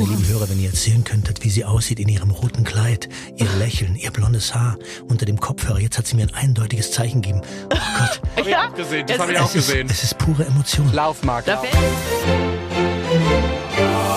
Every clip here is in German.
meine lieben Hörer, wenn ihr jetzt sehen könntet, wie sie aussieht in ihrem roten Kleid, ihr Lächeln, ihr blondes Haar unter dem Kopfhörer. Jetzt hat sie mir ein eindeutiges Zeichen gegeben. Oh Gott. Hab ich auch gesehen, das Es habe ich ist- auch Es ist, gesehen. es ist pure Emotion. Laufmarkt. Da fällt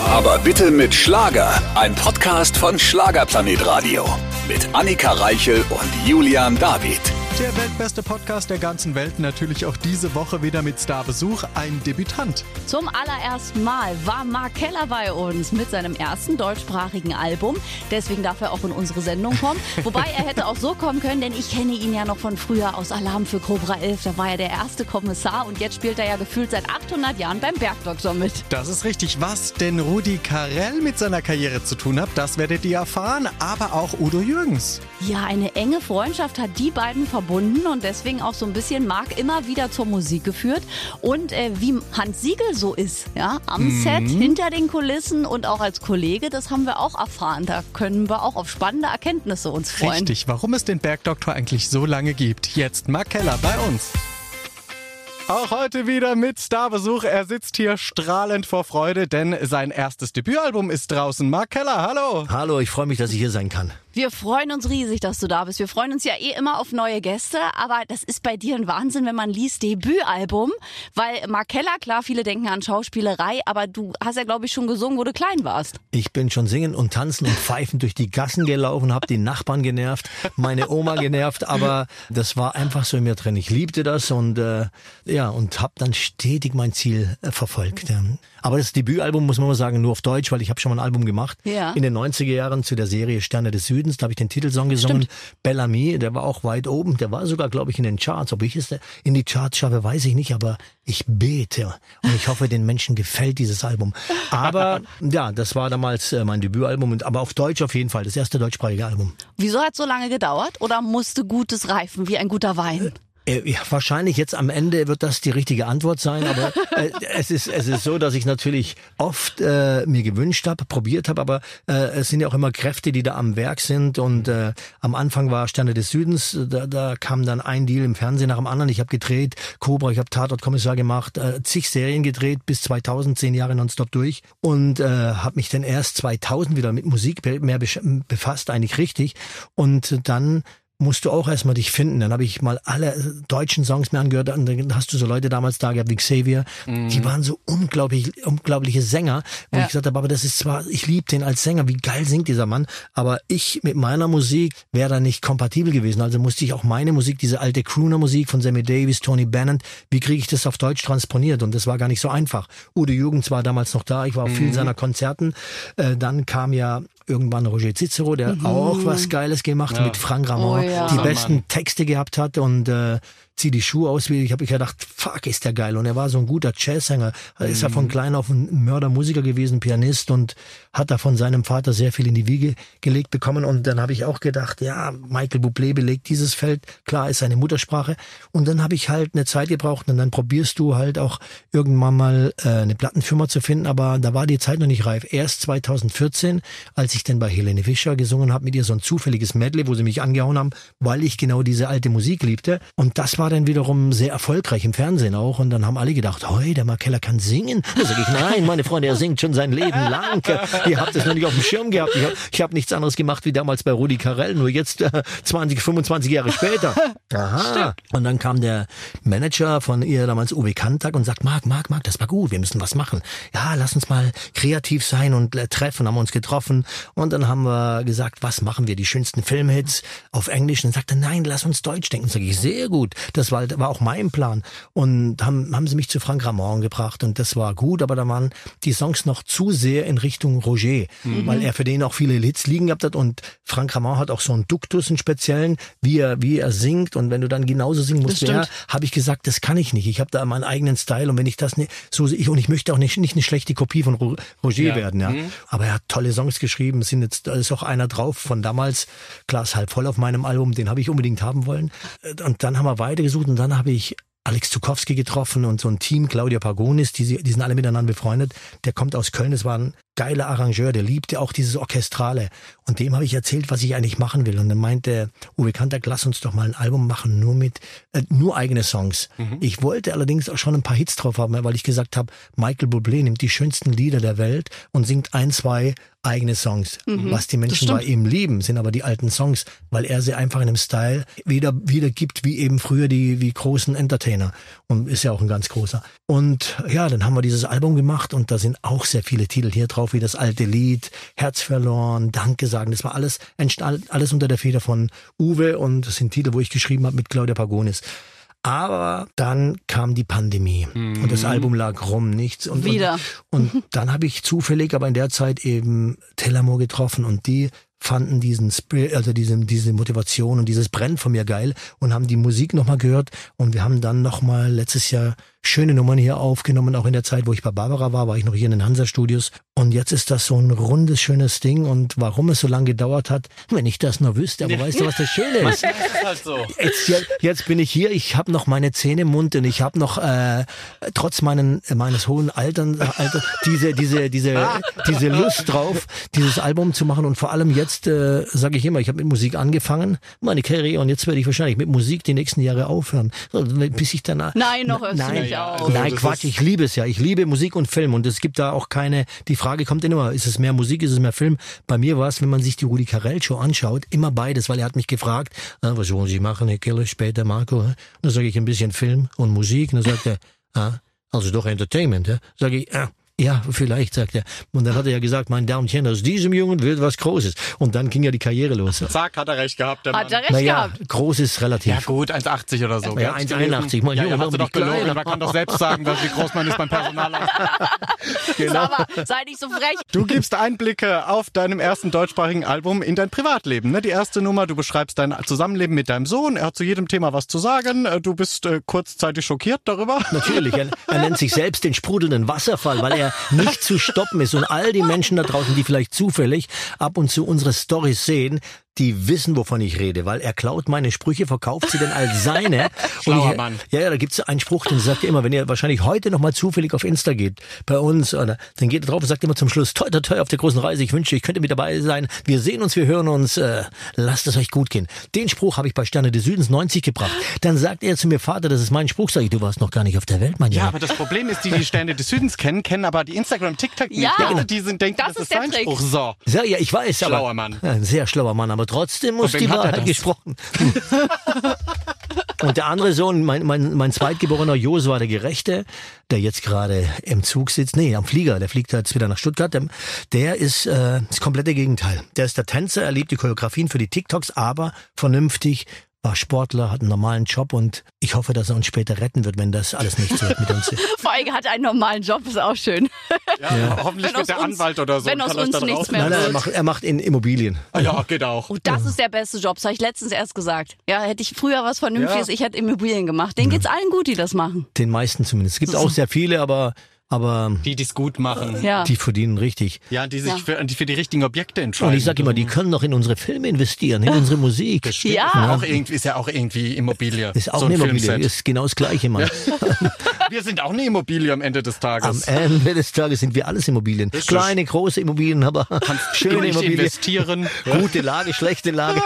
Aber bitte mit Schlager. Ein Podcast von Schlagerplanet Radio. Mit Annika Reichel und Julian David. Der weltbeste Podcast der ganzen Welt, natürlich auch diese Woche wieder mit Starbesuch, ein Debütant. Zum allerersten Mal war Mark Keller bei uns mit seinem ersten deutschsprachigen Album. Deswegen darf er auch in unsere Sendung kommen. Wobei er hätte auch so kommen können, denn ich kenne ihn ja noch von früher aus Alarm für Cobra 11. Da war er der erste Kommissar und jetzt spielt er ja gefühlt seit 800 Jahren beim Bergdoktor mit. Das ist richtig. Was denn Rudi Carell mit seiner Karriere zu tun hat, das werdet ihr erfahren. Aber auch Udo Jürgens. Ja, eine enge Freundschaft hat die beiden verbunden und deswegen auch so ein bisschen Mark immer wieder zur Musik geführt. Und äh, wie Hans Siegel so ist, ja, am Set, hinter den Kulissen und auch als Kollege, das haben wir auch erfahren. Da können wir auch auf spannende Erkenntnisse uns freuen. Richtig. Warum es den Bergdoktor eigentlich so lange gibt. Jetzt Mark Keller bei uns. Auch heute wieder mit Starbesuch. Er sitzt hier strahlend vor Freude, denn sein erstes Debütalbum ist draußen. Mark Keller, hallo. Hallo, ich freue mich, dass ich hier sein kann. Wir freuen uns riesig, dass du da bist. Wir freuen uns ja eh immer auf neue Gäste, aber das ist bei dir ein Wahnsinn, wenn man liest Debütalbum, weil Mark Keller, klar, viele denken an Schauspielerei, aber du hast ja, glaube ich, schon gesungen, wo du klein warst. Ich bin schon singen und tanzen und pfeifen durch die Gassen gelaufen, habe die Nachbarn genervt, meine Oma genervt, aber das war einfach so in mir drin. Ich liebte das und äh, ja und habe dann stetig mein Ziel äh, verfolgt. Ja. Aber das Debütalbum muss man mal sagen nur auf Deutsch, weil ich habe schon mal ein Album gemacht Ja. in den 90er Jahren zu der Serie Sterne des Südens. Da habe ich den Titelsong gesungen, Bellamy. Der war auch weit oben. Der war sogar, glaube ich, in den Charts. Ob ich es in die Charts schaffe, weiß ich nicht. Aber ich bete und ich hoffe, den Menschen gefällt dieses Album. Aber ja, das war damals äh, mein Debütalbum, und, aber auf Deutsch auf jeden Fall, das erste deutschsprachige Album. Wieso hat es so lange gedauert oder musste Gutes reifen wie ein guter Wein? Äh, ja, wahrscheinlich jetzt am Ende wird das die richtige Antwort sein, aber äh, es ist es ist so, dass ich natürlich oft äh, mir gewünscht habe, probiert habe, aber äh, es sind ja auch immer Kräfte, die da am Werk sind und äh, am Anfang war Sterne des Südens, da, da kam dann ein Deal im Fernsehen nach dem anderen. Ich habe gedreht, Cobra, ich habe Tatort-Kommissar gemacht, äh, zig Serien gedreht bis 2000, zehn Jahre nonstop durch und äh, habe mich dann erst 2000 wieder mit Musik mehr befasst, eigentlich richtig und dann musst du auch erstmal dich finden. Dann habe ich mal alle äh, deutschen Songs mir angehört. Und dann hast du so Leute damals da gehabt wie Xavier. Die waren so unglaublich, unglaubliche Sänger. Wo Ja. ich gesagt habe, aber das ist zwar, ich liebe den als Sänger, wie geil singt dieser Mann. Aber ich mit meiner Musik wäre da nicht kompatibel gewesen. Also musste ich auch meine Musik, diese alte Crooner-Musik von Sammy Davis, Tony Bennett, wie kriege ich das auf Deutsch transponiert? Und das war gar nicht so einfach. Udo Jürgens war damals noch da. Ich war auf vielen seiner Konzerten. Äh, dann kam ja irgendwann Roger Cicero, der auch was Geiles gemacht hat mit Frank Ramon, Oh ja. die besten Texte gehabt hat und äh, zieh die Schuhe aus. wie Ich habe ich gedacht, fuck, ist der geil. Und er war so ein guter Jazzsänger. Er ist ja von klein auf ein Mördermusiker gewesen, Pianist und hat da von seinem Vater sehr viel in die Wiege gelegt bekommen. Und dann habe ich auch gedacht, ja, Michael Bublé belegt dieses Feld. Klar, ist seine Muttersprache. Und dann habe ich halt eine Zeit gebraucht und dann probierst du halt auch irgendwann mal äh, eine Plattenfirma zu finden. Aber da war die Zeit noch nicht reif. Erst 2014, als ich dann bei Helene Fischer gesungen habe mit ihr so ein zufälliges Medley, wo sie mich angehauen haben, weil ich genau diese alte Musik liebte. Und das war dann wiederum sehr erfolgreich im Fernsehen auch. Und dann haben alle gedacht, hey, der Markeller kann singen. Da sage ich, nein, meine Freunde, er singt schon sein Leben lang. Ihr habt es noch nicht auf dem Schirm gehabt. Ich habe hab nichts anderes gemacht wie damals bei Rudi Carell, nur jetzt äh, 20, 25 Jahre später. Aha. Und dann kam der Manager von ihr damals, Uwe Kantak, und sagt, Marc, Marc, Marc, das war gut, wir müssen was machen. Ja, lass uns mal kreativ sein und äh, treffen, haben uns getroffen. Und dann haben wir gesagt, was machen wir, die schönsten Filmhits auf Englisch. Und dann sagte, nein, lass uns Deutsch denken. Sag ich, sehr gut. Das war, war auch mein Plan. Und haben, haben sie mich zu Frank Ramon gebracht. Und das war gut, aber da waren die Songs noch zu sehr in Richtung Roger, weil er für den auch viele Hits liegen gehabt hat. Und Frank Ramon hat auch so einen Duktus, einen speziellen, wie er, wie er singt. Und wenn du dann genauso singen musst wie er, habe ich gesagt, das kann ich nicht. Ich habe da meinen eigenen Style. Und wenn ich das nicht so ich und ich möchte auch nicht, nicht eine schlechte Kopie von Ro- Roger werden, ja. Aber er hat tolle Songs geschrieben, es sind jetzt da ist auch einer drauf von damals, Glas halb voll auf meinem Album, den habe ich unbedingt haben wollen. Und dann haben wir weitergesucht und dann habe ich Alex Zukowski getroffen und so ein Team, Claudia Pagonis, die, die sind alle miteinander befreundet. Der kommt aus Köln, das war ein geiler Arrangeur, der liebte auch dieses Orchestrale. Und dem habe ich erzählt, was ich eigentlich machen will. Und dann meinte Uwe Kantak, lass uns doch mal ein Album machen, nur mit, äh, nur eigene Songs. Mhm. Ich wollte allerdings auch schon ein paar Hits drauf haben, weil ich gesagt habe, Michael Bublé nimmt die schönsten Lieder der Welt und singt ein, zwei eigene Songs. Mhm, Was die Menschen bei ihm lieben, sind aber die alten Songs, weil er sie einfach in einem Style wieder wiedergibt, wie eben früher die wie großen Entertainer. Und ist ja auch ein ganz großer. Und ja, dann haben wir dieses Album gemacht und da sind auch sehr viele Titel hier drauf, wie das alte Lied, Herz verloren, Danke sagen. Das war alles, alles unter der Feder von Uwe und das sind Titel, wo ich geschrieben habe mit Claudia Pagonis. Aber dann kam die Pandemie mhm. und das mhm. Album lag rum, nichts. Und, Wieder. Und, und dann habe ich zufällig aber in der Zeit eben Tellermoor getroffen und die fanden diesen Spirit, also diese, diese Motivation und dieses Brennen von mir geil und haben die Musik nochmal gehört und wir haben dann nochmal letztes Jahr schöne Nummern hier aufgenommen, auch in der Zeit, wo ich bei Barbara war, war ich noch hier in den Hansa-Studios. Und jetzt ist das so ein rundes, schönes Ding. Und warum es so lange gedauert hat, wenn ich das nur wüsste. Aber weißt du, was das Schöne ist? halt so. jetzt, jetzt bin ich hier, ich habe noch meine Zähne im Mund und ich habe noch, äh, trotz meinen, meines hohen Altern, Alter, diese, diese, diese, diese Lust drauf, dieses Album zu machen. Und vor allem jetzt, äh, sage ich immer, ich habe mit Musik angefangen, meine Karriere, und jetzt werde ich wahrscheinlich mit Musik die nächsten Jahre aufhören. Bis ich danach. Nein, noch nein, ja, auch. Also Nein, Quatsch, ich liebe es ja. Ich liebe Musik und Film und es gibt da auch keine, die Frage kommt immer, ist es mehr Musik, ist es mehr Film? Bei mir war es, wenn man sich die Rudi Carell Show anschaut, immer beides, weil er hat mich gefragt, ah, was wollen Sie machen, Herr Killer, später, Marco? Und dann sage ich ein bisschen Film und Musik und dann sagt er, ah, also doch Entertainment. Ja? Sage ich, ah, ja, vielleicht, sagt er. Und dann hat er ja gesagt, mein Damenchen, aus diesem Jungen wird was Großes. Und dann ging ja die Karriere los. Zack, hat er recht gehabt, der Mann. Hat er recht naja, gehabt. groß ist relativ. Ja gut, 1,80 oder so. Ja, 1,81. Mein ja, Junge, hast du doch belogen. Man kann doch selbst sagen, wie groß man ist beim Personalamt. genau. Aber sei nicht so frech. Du gibst Einblicke auf deinem ersten deutschsprachigen Album in dein Privatleben. Ne? Die erste Nummer, du beschreibst dein Zusammenleben mit deinem Sohn. Er hat zu jedem Thema was zu sagen. Du bist äh, kurzzeitig schockiert darüber. Natürlich. Er, er nennt sich selbst den sprudelnden Wasserfall, weil er nicht zu stoppen ist. Und all die Menschen da draußen, die vielleicht zufällig ab und zu unsere Stories sehen, die wissen, wovon ich rede, weil er klaut meine Sprüche, verkauft sie dann als seine. Schlauer ich, Mann. Ja, ja, da gibt's einen Spruch, den sagt er immer, wenn ihr wahrscheinlich heute noch mal zufällig auf Insta geht, bei uns, oder, dann geht er drauf und sagt immer zum Schluss, toi, toi, toi, auf der großen Reise, ich wünsche, ich könnte mit dabei sein, wir sehen uns, wir hören uns, äh, lasst es euch gut gehen. Den Spruch habe ich bei Sterne des Südens 90 gebracht. Dann sagt er zu mir, Vater, das ist mein Spruch, sag ich, du warst noch gar nicht auf der Welt, mein Junge. Ja, aber das Problem ist, die, die Sterne des Südens kennen, kennen aber die Instagram, TikTok nicht. Ja, ja die sind, denken, das, das ist, ist sein Trick. Spruch. So. Ja, ja, ich weiß, schlauer aber. Mann. Ein sehr schlauer Mann, aber trotzdem muss die Wahrheit gesprochen. Und der andere Sohn, mein, mein, mein zweitgeborener Josua, der Gerechte, der jetzt gerade im Zug sitzt, nee, am Flieger, der fliegt jetzt wieder nach Stuttgart, der, der ist äh, das komplette Gegenteil. Der ist der Tänzer, er liebt die Choreografien für die TikToks, aber vernünftig, war Sportler, hat einen normalen Job und ich hoffe, dass er uns später retten wird, wenn das alles nicht so mit uns ist. Vor allem hat er einen normalen Job, ist auch schön. Ja, ja. hoffentlich wird der uns, Anwalt oder so. Wenn aus uns nichts mehr nein, nein, er macht, er macht in Immobilien. Ah, ja, geht auch. Und das ist der beste Job, das habe ich letztens erst gesagt. Ja, hätte ich früher was Vernünftiges, ja. ich hätte Immobilien gemacht. Den ja. geht's allen gut, die das machen. Den meisten zumindest. Es gibt auch sehr viele, aber aber die, die es gut machen, ja. die verdienen richtig. Ja, die sich ja. Für, die für die richtigen Objekte entscheiden. Und ich sage immer, die können doch in unsere Filme investieren, in unsere Musik. Das stimmt. Ja. Auch irgendwie, ist ja auch irgendwie Immobilie. Ist auch so ein eine Immobilie, ist genau das Gleiche, Mann. Ja. wir sind auch eine Immobilie am Ende des Tages. Am Ende des Tages sind wir alles Immobilien. Das Kleine, große Immobilien, aber Kannst schöne Immobilien. investieren. Gute Lage, schlechte Lage.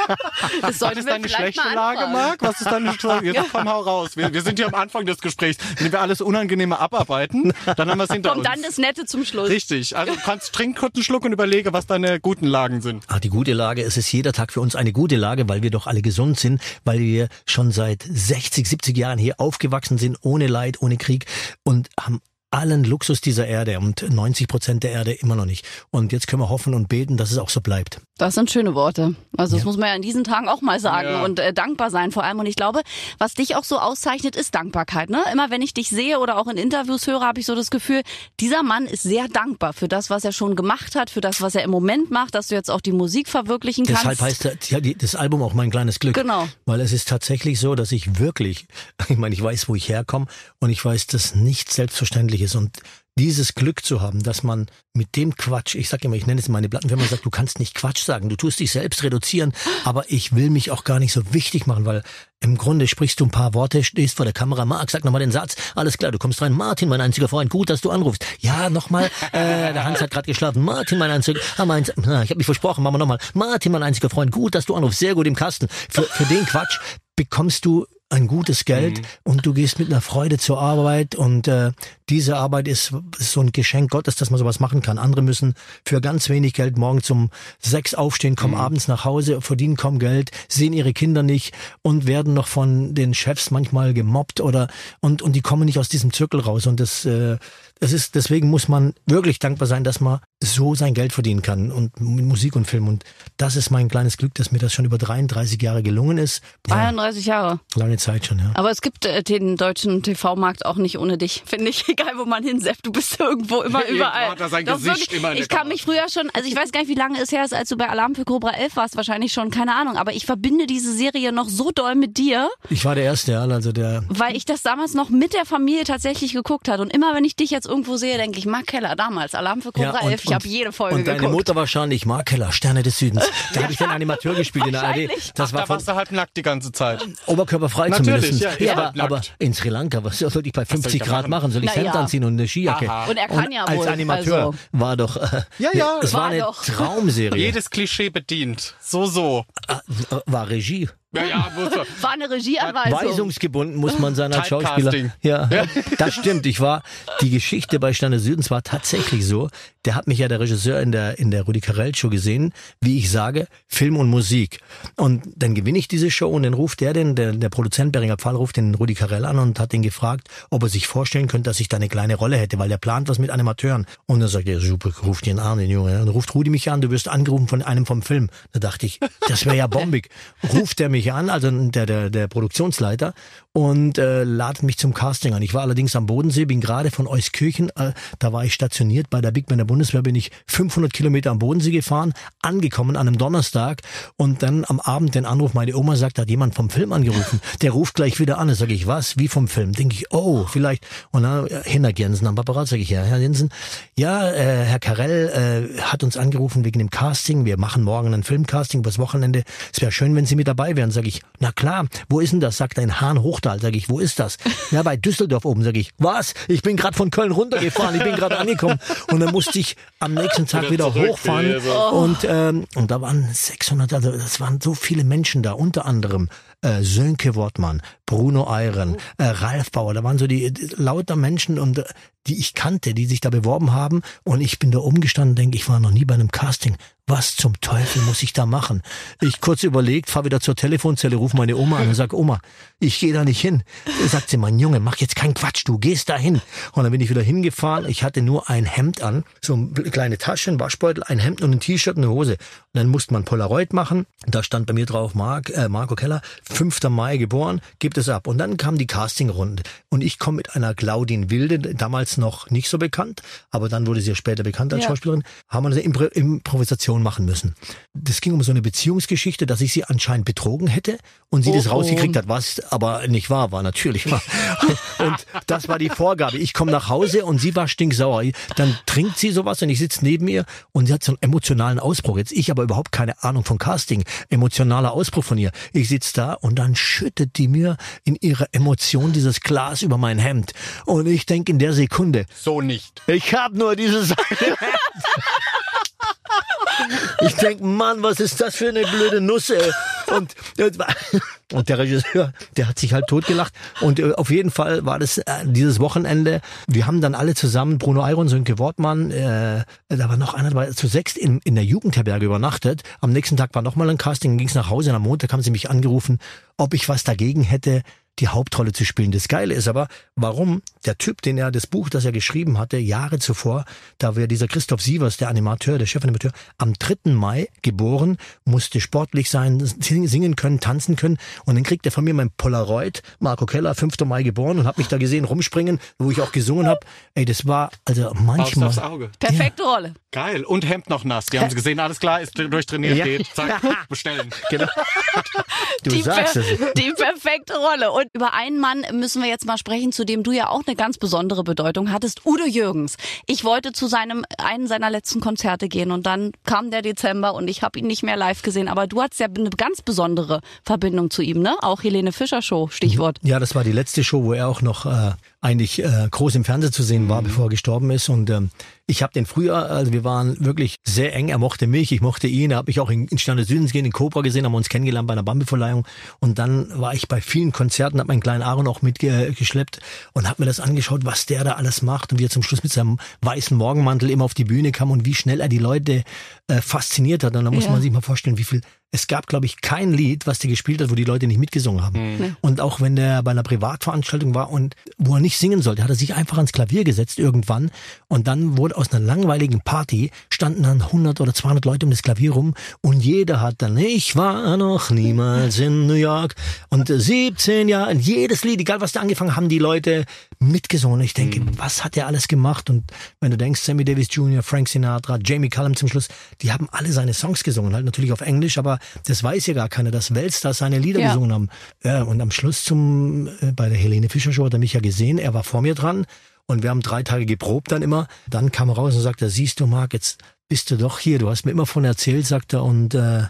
Das Was ist deine schlechte Lage, Marc? Was ist deine schlechte Jetzt komm, hau raus. Wir, wir, sind hier am Anfang des Gesprächs. Wenn wir alles Unangenehme abarbeiten, dann haben wir es hinter Kommt uns. dann das Nette zum Schluss. Richtig. Also du kannst trink kurz einen Schluck und überlege, was deine guten Lagen sind. Ach, die gute Lage, es ist jeder Tag für uns eine gute Lage, weil wir doch alle gesund sind, weil wir schon seit 60, 70 Jahren hier aufgewachsen sind, ohne Leid, ohne Krieg und haben allen Luxus dieser Erde und 90 Prozent der Erde immer noch nicht. Und jetzt können wir hoffen und beten, dass es auch so bleibt. Das sind schöne Worte. Also das ja. muss man ja in diesen Tagen auch mal sagen ja. und äh, dankbar sein vor allem. Und ich glaube, was dich auch so auszeichnet, ist Dankbarkeit. Ne? Immer wenn ich dich sehe oder auch in Interviews höre, habe ich so das Gefühl, dieser Mann ist sehr dankbar für das, was er schon gemacht hat, für das, was er im Moment macht, dass du jetzt auch die Musik verwirklichen kannst. Deshalb heißt ja, das Album auch mein kleines Glück. Genau. Weil es ist tatsächlich so, dass ich wirklich, ich meine, ich weiß, wo ich herkomme und ich weiß, dass nichts selbstverständlich ist. Und dieses Glück zu haben, dass man mit dem Quatsch, ich sag immer, ich nenne es meine Plattenfirma, sagt, du kannst nicht Quatsch sagen, du tust dich selbst reduzieren, aber ich will mich auch gar nicht so wichtig machen, weil im Grunde sprichst du ein paar Worte, stehst vor der Kamera, Marc, sag nochmal den Satz, alles klar, du kommst rein, Martin, mein einziger Freund, gut, dass du anrufst. Ja, nochmal, äh, der Hans hat gerade geschlafen, Martin, mein einziger, ah, mein, na, ich habe mich versprochen, machen wir nochmal, Martin, mein einziger Freund, gut, dass du anrufst, sehr gut im Kasten. Für, für den Quatsch bekommst du ein gutes Geld Mhm. und du gehst mit einer Freude zur Arbeit und äh, diese Arbeit ist, ist so ein Geschenk Gottes, dass man sowas machen kann. Andere müssen für ganz wenig Geld morgens um sechs aufstehen, kommen abends nach Hause, verdienen kaum Geld, sehen ihre Kinder nicht und werden noch von den Chefs manchmal gemobbt oder und und die kommen nicht aus diesem Zirkel raus und das äh, es ist deswegen muss man wirklich dankbar sein, dass man so sein Geld verdienen kann und mit Musik und Film und das ist mein kleines Glück, dass mir das schon über 33 Jahre gelungen ist. Ja, 33 Jahre. lange Zeit schon, ja. Aber es gibt äh, den deutschen TV-Markt auch nicht ohne dich, finde ich. Egal, wo man hinseppt, du bist irgendwo immer überall. hat er sein Doch Gesicht immer in der ich kann mich früher schon, also ich weiß gar nicht, wie lange es her ist, als du bei Alarm für Cobra 11 warst, wahrscheinlich schon, keine Ahnung. Aber ich verbinde diese Serie noch so doll mit dir, Ich war der Erste, ja, also der weil ich das damals noch mit der Familie tatsächlich geguckt hat. Und immer, wenn ich dich jetzt irgendwo sehe, denke ich, Mark Keller, damals, Alarm für Cobra 11. Ich habe jede Folge Und deine geguckt. Mutter wahrscheinlich, Mark Keller, Sterne des Südens. Da habe ich den Animateur gespielt in der ARD. Das Ach, war da warst du halb nackt die ganze Zeit. oberkörperfrei Natürlich, zumindest. ja, ja, aber, aber in Sri Lanka, was soll ich bei soll ich 50 da Grad machen? machen? Soll ich Na Hemd ja. anziehen und eine Skijacke? Aha. Und er kann ja als wohl, Animateur also- war doch, äh, Ja, ja, es war, war eine doch. Traumserie. Jedes Klischee bedient. So, so. Äh, war Regie. Ja, ja. War eine Regieanweisung. Weisungsgebunden muss man sein als. Schauspieler. Ja, das stimmt. Ich war, die Geschichte bei Sterne des Südens war tatsächlich so. Der hat mich ja der Regisseur in der, in der Rudi Carell Show gesehen, wie ich sage, Film und Musik. Und dann gewinne ich diese Show und dann ruft der den, der, der Produzent Beringer Pfahl ruft den Rudi Carell an und hat ihn gefragt, ob er sich vorstellen könnte, dass ich da eine kleine Rolle hätte, weil der plant was mit Animateuren. Und dann sagt er, super, ruft ihn an, den Junge. Dann ruft Rudi mich an, du wirst angerufen von einem vom Film. Da dachte ich, das wäre ja bombig. Ruft er mich an, also der, der, der Produktionsleiter, und äh, ladet mich zum Casting an. Ich war allerdings am Bodensee, bin gerade von Euskirchen, äh, da war ich stationiert bei der Big Band der Bundeswehr, bin ich 500 Kilometer am Bodensee gefahren, angekommen an einem Donnerstag und dann am Abend den Anruf, meine Oma sagt, da hat jemand vom Film angerufen. Der ruft gleich wieder an. Da sage ich, was? Wie vom Film? Denke ich, oh, vielleicht. Und dann äh, Henrik Jensen am Apparat, sage ich, ja, Herr Jensen, ja, äh, Herr Karell äh, hat uns angerufen wegen dem Casting. Wir machen morgen ein Filmcasting übers Wochenende. Es wäre schön, wenn Sie mit dabei wären. Sage ich, na klar, wo ist denn das? Sagt er in Hahn Hochtal. Sage ich, wo ist das? Ja, bei Düsseldorf oben. Sage ich, was? Ich bin gerade von Köln runtergefahren. Ich bin gerade angekommen. Und dann musste ich am nächsten Tag wieder, zurück, hochfahren. also. Und, ähm, und da waren 600, also das waren so viele Menschen da, unter anderem äh, Sönke Wortmann, Bruno Eiren, äh, Ralf Bauer, da waren so die, die lauter Menschen und äh, die ich kannte, die sich da beworben haben und ich bin da umgestanden denke, ich war noch nie bei einem Casting. Was zum Teufel muss ich da machen? Ich kurz überlegt, fahr wieder zur Telefonzelle, ruf meine Oma an und sag, Oma, ich gehe da nicht hin. Sagt sie, mein Junge, mach jetzt keinen Quatsch, du gehst da hin. Und dann bin ich wieder hingefahren. Ich hatte nur ein Hemd an, so eine kleine Tasche, ein Waschbeutel, ein Hemd und ein T-Shirt und eine Hose. Und dann musste man Polaroid machen. Da stand bei mir drauf Mark, äh, Marco Keller, 5. Mai geboren, gibt es ab. Und dann kam die Castingrunde. Und ich komme mit einer Claudine Wilde, damals noch nicht so bekannt, aber dann wurde sie ja später bekannt als Ja. Schauspielerin, haben wir eine Impro Improvisation machen müssen. Das ging um so eine Beziehungsgeschichte, dass ich sie anscheinend betrogen hätte und sie das Oh, oh. rausgekriegt hat, was aber nicht wahr war, natürlich war. Und das war die Vorgabe. Ich komme nach Hause und sie war stinksauer. Dann trinkt sie sowas und ich sitze neben ihr und sie hat so einen emotionalen Ausbruch. Jetzt ich aber überhaupt keine Ahnung von Casting. Emotionaler Ausbruch von ihr. Ich sitz da und dann schüttet die mir in ihrer Emotion dieses Glas über mein Hemd. Und ich denk in der Sekunde, So nicht. ich hab nur dieses. Ich denk, Mann, was ist das für eine blöde Nuss, ey. Und, und der Regisseur, der hat sich halt totgelacht. Und äh, auf jeden Fall war das äh, dieses Wochenende. Wir haben dann alle zusammen, Bruno Eiron, Sönke Wortmann, äh, da war noch einer dabei, zu sechst in, in der Jugendherberge übernachtet. Am nächsten Tag war nochmal ein Casting, ging's nach Hause. Und am Montag haben sie mich angerufen, ob ich was dagegen hätte, die Hauptrolle zu spielen. Das Geile ist aber, warum der Typ, den er, das Buch, das er geschrieben hatte, Jahre zuvor, da war dieser Christoph Sievers, der Animateur, der Chefanimateur, am 3. Mai geboren, musste sportlich sein, sing- singen können, tanzen können und dann kriegt er von mir mein Polaroid, Marco Keller, 5. Mai geboren und hat mich da gesehen rumspringen, wo ich auch gesungen habe. Ey, das war also manchmal... aufs Auge. Perfekte Rolle. Geil. Und Hemd noch nass. Die haben sie gesehen, alles klar, ist durchtrainiert, Ja. geht. Zack, bestellen. Genau. Du Die, sagst per es. die perfekte Rolle. Und über einen Mann müssen wir jetzt mal sprechen, zu dem du ja auch eine ganz besondere Bedeutung hattest. Udo Jürgens. Ich wollte zu seinem einen seiner letzten Konzerte gehen und dann kam der Dezember und ich habe ihn nicht mehr live gesehen. Aber du hattest ja eine ganz besondere Verbindung zu ihm, ne? Auch Helene Fischer Show, Stichwort. Ja, das war die letzte Show, wo er auch noch äh, eigentlich äh, groß im Fernsehen zu sehen war, mhm. bevor er gestorben ist. Und ähm, ich habe den früher, also wir waren wirklich sehr eng. Er mochte mich, ich mochte ihn. Er hat mich auch in, in Sterne Südens gehen, in Cobra gesehen, haben wir uns kennengelernt bei einer Bambi-Verleihung. Und dann war ich bei vielen Konzerten, habe meinen kleinen Aaron auch mitgeschleppt und habe mir das angeschaut, was der da alles macht. Und wie er zum Schluss mit seinem weißen Morgenmantel immer auf die Bühne kam und wie schnell er die Leute äh, fasziniert hat. Und da muss ja. man sich mal vorstellen, wie viel es gab, glaube ich, kein Lied, was der gespielt hat, wo die Leute nicht mitgesungen haben. Mhm. Und auch wenn der bei einer Privatveranstaltung war und wo er nicht singen sollte, hat er sich einfach ans Klavier gesetzt irgendwann. Und dann wurde aus einer langweiligen Party, standen dann 100 oder 200 Leute um das Klavier rum und jeder hat dann, ich war noch niemals in New York und 17 Jahre, jedes Lied, egal was da angefangen haben, die Leute mitgesungen. Und ich denke, mhm. was hat der alles gemacht? Und wenn du denkst, Sammy Davis Jr., Frank Sinatra, Jamie Cullum zum Schluss, die haben alle seine Songs gesungen, halt natürlich auf Englisch, aber das weiß ja gar keiner, dass Weltstars seine Lieder ja. gesungen haben. Ja, und am Schluss zum, äh, bei der Helene Fischer Show hat er mich ja gesehen, er war vor mir dran und wir haben drei Tage geprobt dann immer. Dann kam er raus und sagte, siehst du Marc, jetzt bist du doch hier, du hast mir immer von erzählt, sagt er, und äh,